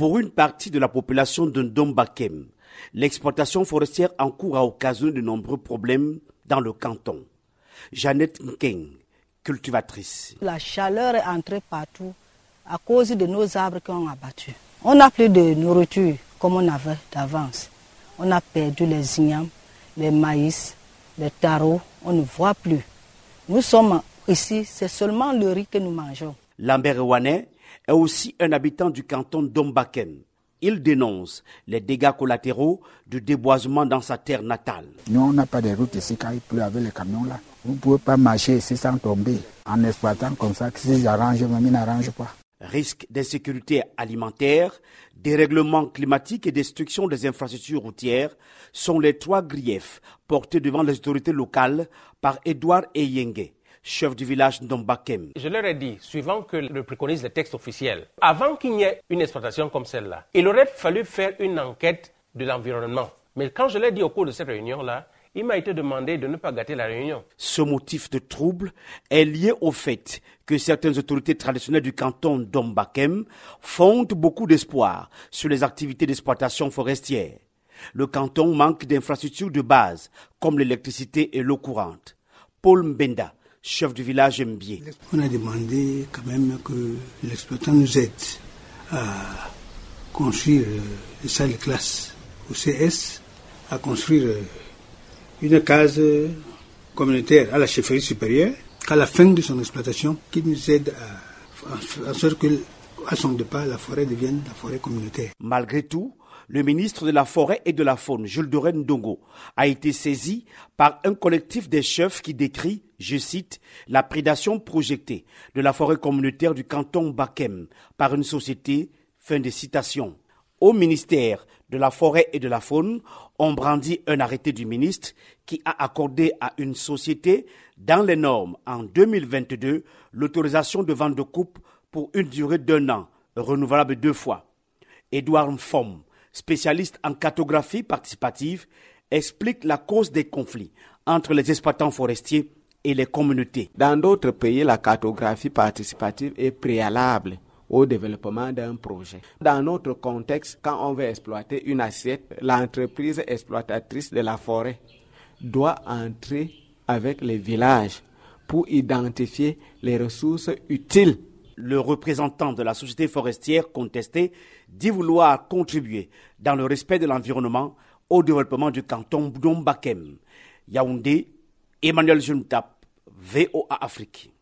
Pour une partie de la population de Ndombakem, l'exploitation forestière en cours a occasionné de nombreux problèmes dans le canton. Jeannette Nkeng, cultivatrice. La chaleur est entrée partout à cause de nos arbres qu'on a abattus. On n'a plus de nourriture comme on avait d'avance. On a perdu les ignames, les maïs, les tarots, on ne voit plus. Nous sommes ici, c'est seulement le riz que nous mangeons. Lambert Rouanet est aussi un habitant du canton d'Ombaken. Il dénonce les dégâts collatéraux du déboisement dans sa terre natale. Nous, on n'a pas de route ici quand il pleut avec les camions là. Vous ne pouvez pas marcher ici sans tomber. En exploitant comme ça, si j'arrange, mais n'arrange pas. Risque d'insécurité alimentaire, dérèglement climatique et destruction des infrastructures routières sont les trois griefs portés devant les autorités locales par Edouard Eyenge chef du village d'Ombakem. Je leur ai dit, suivant que le préconise le texte officiel, avant qu'il n'y ait une exploitation comme celle-là, il aurait fallu faire une enquête de l'environnement. Mais quand je l'ai dit au cours de cette réunion-là, il m'a été demandé de ne pas gâter la réunion. Ce motif de trouble est lié au fait que certaines autorités traditionnelles du canton d'Ombakem fondent beaucoup d'espoir sur les activités d'exploitation forestière. Le canton manque d'infrastructures de base comme l'électricité et l'eau courante. Paul Mbenda, chef du village Mbié. On a demandé quand même que l'exploitant nous aide à construire une salle de classe au CS, à construire une case communautaire à la chefferie supérieure, qu'à la fin de son exploitation, qu'il nous aide à, faire en sorte que, à son départ, la forêt devienne la forêt communautaire. Malgré tout, le ministre de la Forêt et de la Faune, Jules Dorène Dongo, a été saisi par un collectif des chefs qui décrit, je cite, la prédation projetée de la forêt communautaire du canton Bakem par une société, fin de citation. Au ministère de la Forêt et de la Faune, on brandit un arrêté du ministre qui a accordé à une société, dans les normes en 2022, l'autorisation de vente de coupe pour une durée d'un an, renouvelable deux fois. Édouard Mfom, spécialiste en cartographie participative, explique la cause des conflits entre les exploitants forestiers et les communautés. Dans d'autres pays, la cartographie participative est préalable au développement d'un projet. Dans notre contexte, quand on veut exploiter une assiette, l'entreprise exploitatrice de la forêt doit entrer avec les villages pour identifier les ressources utiles le représentant de la société forestière contestée dit vouloir contribuer dans le respect de l'environnement au développement du canton Bdombakem. Yaoundé, Emmanuel Juntap, VOA Afrique.